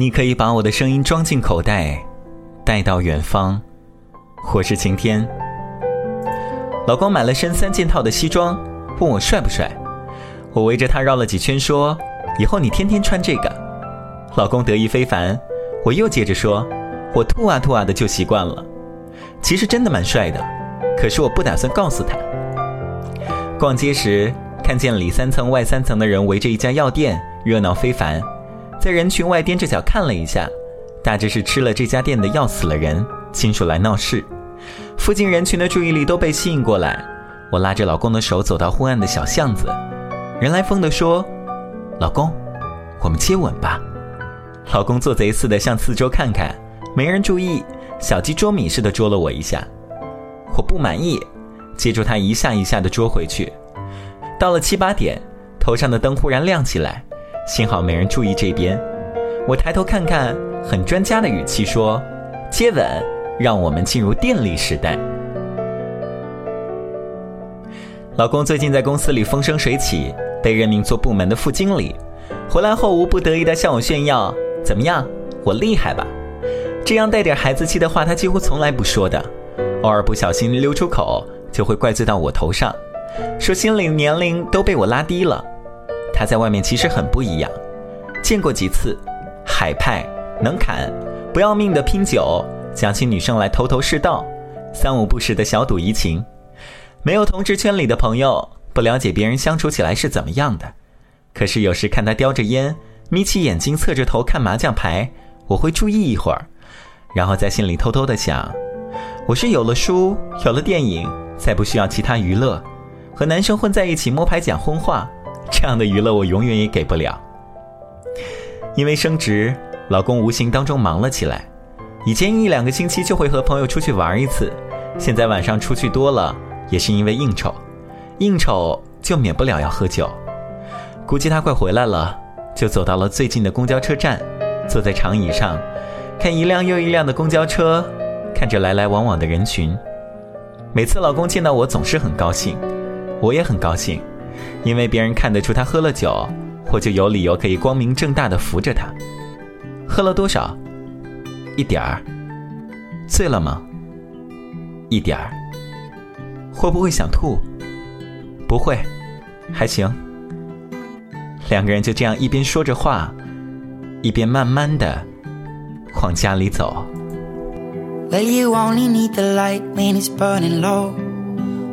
你可以把我的声音装进口袋，带到远方。我是晴天。老公买了身三件套的西装，问我帅不帅。我围着他绕了几圈，说：“以后你天天穿这个。”老公得意非凡。我又接着说：“我吐啊吐啊的就习惯了。”其实真的蛮帅的，可是我不打算告诉他。逛街时看见里三层外三层的人围着一家药店，热闹非凡。在人群外踮着脚看了一下，大致是吃了这家店的药死了人，亲属来闹事。附近人群的注意力都被吸引过来，我拉着老公的手走到昏暗的小巷子，人来疯的说：“老公，我们接吻吧。”老公做贼似的向四周看看，没人注意，小鸡捉米似的捉了我一下。我不满意，接住他一下一下的捉回去。到了七八点，头上的灯忽然亮起来，幸好没人注意这边。我抬头看看，很专家的语气说：“接吻，让我们进入电力时代。”老公最近在公司里风生水起，被任命做部门的副经理，回来后无不得意地向我炫耀。怎么样，我厉害吧？这样带点孩子气的话，他几乎从来不说的。偶尔不小心溜出口，就会怪罪到我头上，说心里年龄都被我拉低了。他在外面其实很不一样，见过几次，海派，能砍，不要命的拼酒，讲起女生来头头是道，三五不时的小赌怡情。没有同志圈里的朋友，不了解别人相处起来是怎么样的。可是有时看他叼着烟。眯起眼睛，侧着头看麻将牌，我会注意一会儿，然后在心里偷偷的想：我是有了书，有了电影，再不需要其他娱乐，和男生混在一起摸牌讲荤话，这样的娱乐我永远也给不了。因为升职，老公无形当中忙了起来，以前一两个星期就会和朋友出去玩一次，现在晚上出去多了，也是因为应酬，应酬就免不了要喝酒，估计他快回来了。就走到了最近的公交车站，坐在长椅上，看一辆又一辆的公交车，看着来来往往的人群。每次老公见到我，总是很高兴，我也很高兴，因为别人看得出他喝了酒，我就有理由可以光明正大的扶着他。喝了多少？一点儿。醉了吗？一点儿。会不会想吐？不会，还行。两个人就这样一边说着话，一边慢慢的往家里走。Well, you only need the light when it's burning low.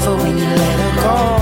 when you let her go.